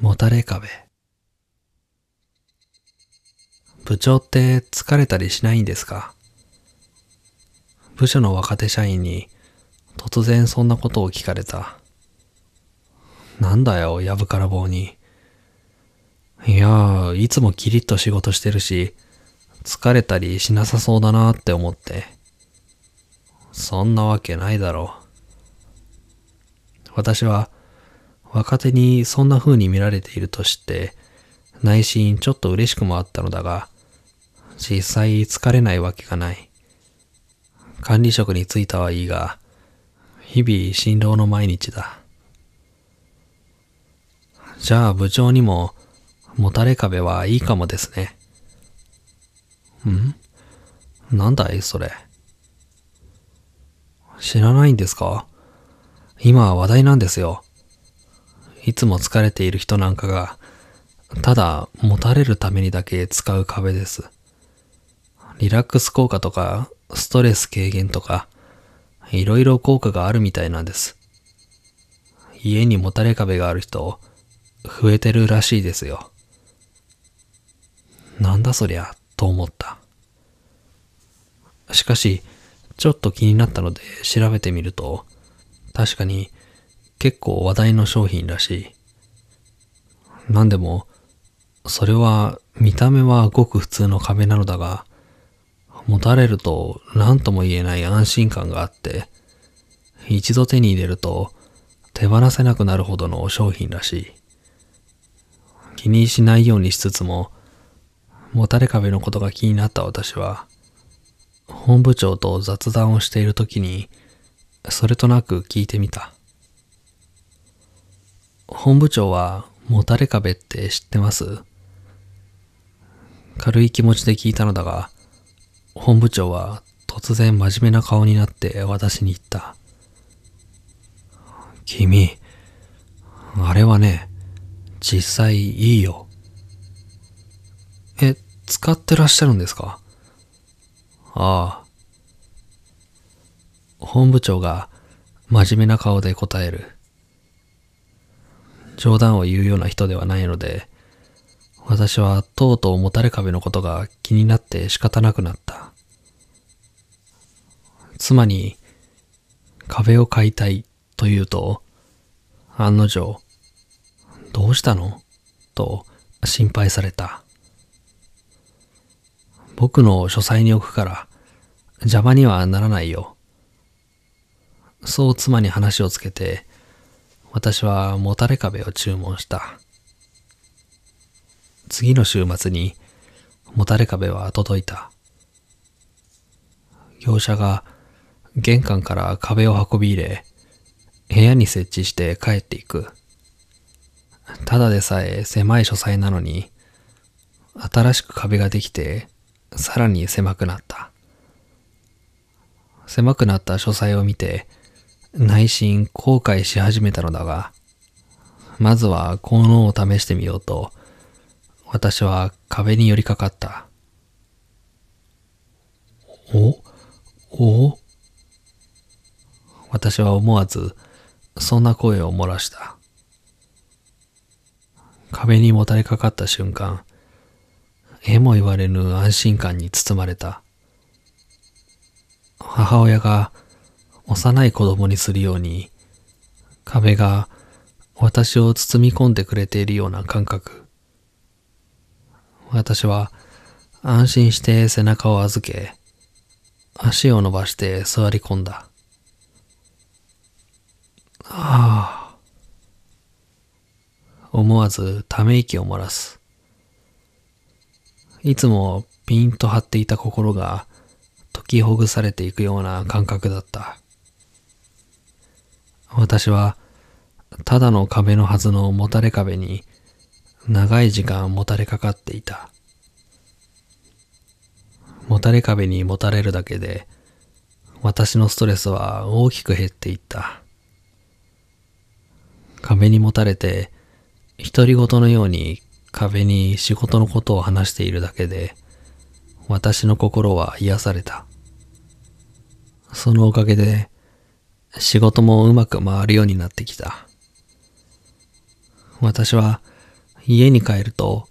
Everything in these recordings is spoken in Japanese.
もたれ壁。部長って疲れたりしないんですか？部署の若手社員に突然そんなことを聞かれた。なんだよ、やぶから棒に。いや、いつもキリッと仕事してるし、疲れたりしなさそうだなって思って。そんなわけないだろう。私は若手にそんな風に見られていると知って、内心ちょっと嬉しくもあったのだが、実際疲れないわけがない。管理職に就いたはいいが、日々辛労の毎日だ。じゃあ部長にも、もたれ壁はいいかもですね。ん？なんだいそれ？知らないんですか？今話題なんですよ。いつも疲れている人なんかが、ただ持たれるためにだけ使う壁です。リラックス効果とか、ストレス軽減とか、いろいろ効果があるみたいなんです。家にもたれ壁がある人、増えてるらしいですよ。なんだそりゃ、と思った。しかし、ちょっと気になったので調べてみると、確かに結構話題の商品らしい。なんでも、それは見た目はごく普通の壁なのだが、持たれると何とも言えない安心感があって、一度手に入れると手放せなくなるほどの商品らしい。気にしないようにしつつも、もたれ壁のことが気になった私は、本部長と雑談をしている時に、それとなく聞いてみた。本部長はもたれ壁って知ってます？軽い気持ちで聞いたのだが、本部長は突然真面目な顔になって私に言った。君、あれはね、実際いいよ。え、使ってらっしゃるんですか？ああ。本部長が真面目な顔で答える。冗談を言うような人ではないので、私はとうとうもたれ壁のことが気になって仕方なくなった。妻に壁を買いたいと言うと、案の定、どうしたの？と心配された。僕の書斎に置くから邪魔にはならないよ。そう妻に話をつけて、私はもたれ壁を注文した。次の週末にもたれ壁は届いた。業者が玄関から壁を運び入れ、部屋に設置して帰っていく。ただでさえ狭い書斎なのに、新しく壁ができて、さらに狭くなった。狭くなった書斎を見て、内心後悔し始めたのだが、まずは効能を試してみようと、私は壁に寄りかかった。おお私は思わず、そんな声を漏らした。壁にもたれかかった瞬間、えも言われぬ安心感に包まれた。母親が幼い子供にするように、壁が私を包み込んでくれているような感覚。私は安心して背中を預け、足を伸ばして座り込んだ。ああ。思わずため息を漏らす。いつもピンと張っていた心が解きほぐされていくような感覚だった。私は、ただの壁のはずのもたれ壁に、長い時間もたれかかっていた。もたれ壁にもたれるだけで、私のストレスは大きく減っていった。壁にもたれて、独り言のように壁に仕事のことを話しているだけで、私の心は癒された。そのおかげで、仕事もうまく回るようになってきた。私は家に帰ると、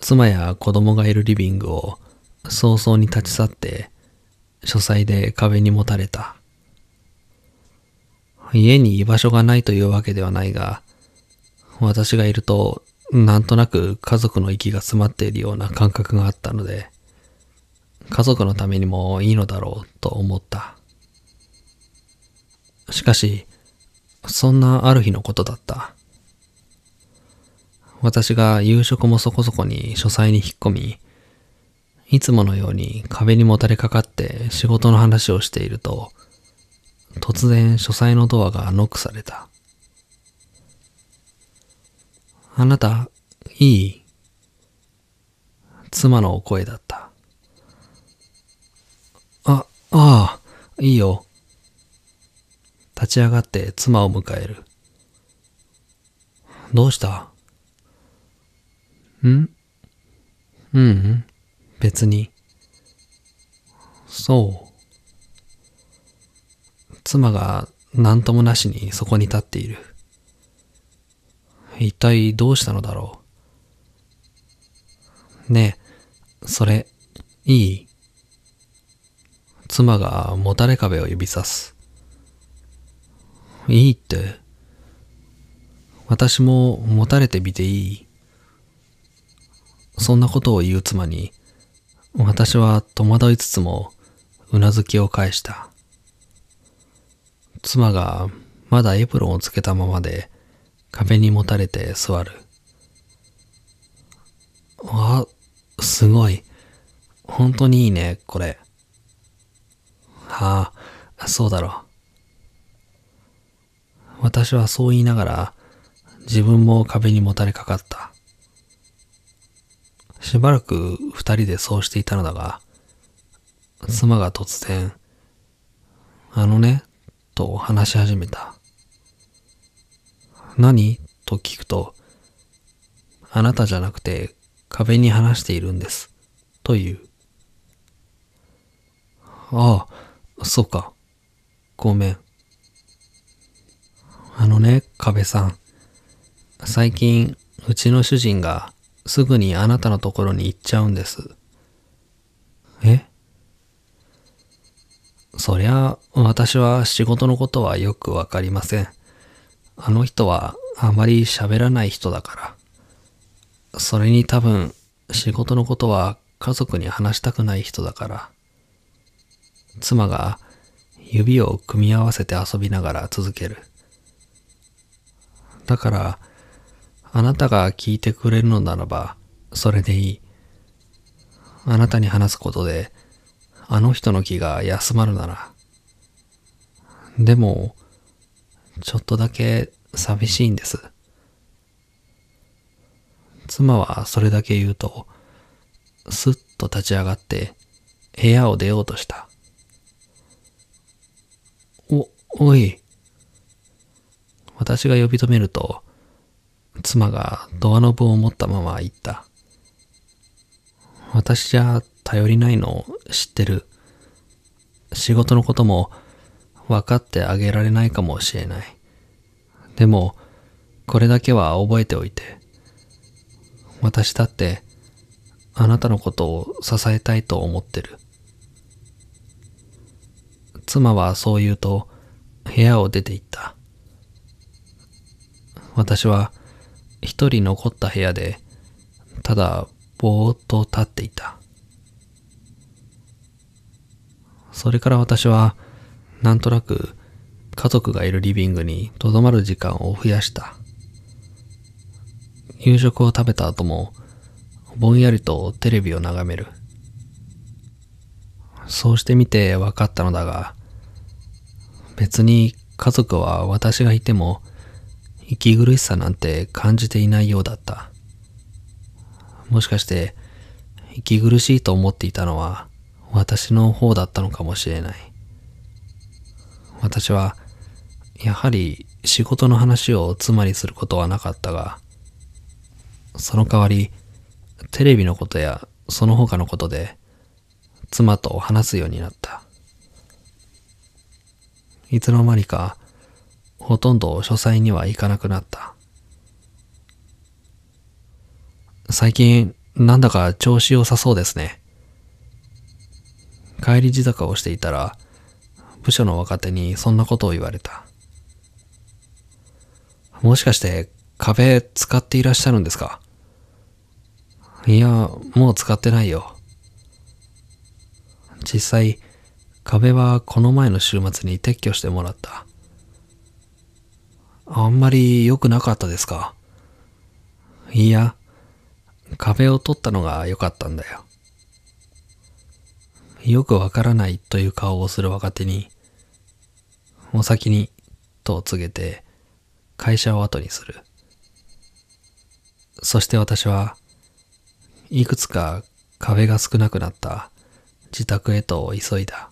妻や子供がいるリビングを早々に立ち去って、書斎で壁にもたれた。家に居場所がないというわけではないが、私がいると、なんとなく家族の息が詰まっているような感覚があったので、家族のためにもいいのだろうと思った。しかし、そんなある日のことだった。私が夕食もそこそこに書斎に引っ込み、いつものように壁にもたれかかって仕事の話をしていると、突然書斎のドアがノックされた。あなた、いい？妻の声だった。あ、ああ、いいよ。立ち上がって妻を迎える。どうした？ん？うんうん、別に。そう。妻が何ともなしにそこに立っている。一体どうしたのだろう？ねえ、それ、いい？妻がもたれ壁を指さす。いいって。私ももたれてみていいそんなことを言う妻に、私は戸惑いつつも、うなずきを返した。妻がまだエプロンをつけたままで壁にもたれて座る。あ、すごい。本当にいいね、これ。はあ、そうだろう。私はそう言いながら自分も壁にもたれかかった。しばらく二人でそうしていたのだが、妻が突然、あのね、と話し始めた。何？と聞くと、あなたじゃなくて壁に話しているんです。という。ああ、そうか。ごめん。あのね、壁さん。最近、うちの主人がすぐにあなたのところに行っちゃうんです。え？そりゃ、私は仕事のことはよくわかりません。あの人はあまり喋らない人だから。それに多分、仕事のことは家族に話したくない人だから。妻が指を組み合わせて遊びながら続ける。だから、あなたが聞いてくれるのならば、それでいい。あなたに話すことで、あの人の気が休まるなら。でも、ちょっとだけ寂しいんです。妻はそれだけ言うと、すっと立ち上がって部屋を出ようとした。お、おい。私が呼び止めると、妻がドアノブを持ったまま言った。私じゃ頼りないの知ってる。仕事のことも分かってあげられないかもしれない。でも、これだけは覚えておいて。私だってあなたのことを支えたいと思ってる。妻はそう言うと部屋を出て行った。私は一人残った部屋で、ただぼーっと立っていた。それから私は、なんとなく家族がいるリビングに留まる時間を増やした。夕食を食べた後も、ぼんやりとテレビを眺める。そうしてみて分かったのだが、別に家族は私がいても息苦しさなんて感じていないようだった。もしかして息苦しいと思っていたのは私の方だったのかもしれない。私はやはり仕事の話を妻にすることはなかったが、その代わりテレビのことやその他のことで妻と話すようになった。いつの間にかほとんど書斎には行かなくなった。最近、なんだか調子良さそうですね。帰り地坂をしていたら、部署の若手にそんなことを言われた。もしかして壁使っていらっしゃるんですか？いや、もう使ってないよ。実際、壁はこの前の週末に撤去してもらった。あんまり良くなかったですか？いや、壁を取ったのが良かったんだよ。よくわからないという顔をする若手に、お先に、と告げて、会社を後にする。そして私は、いくつか壁が少なくなった自宅へと急いだ。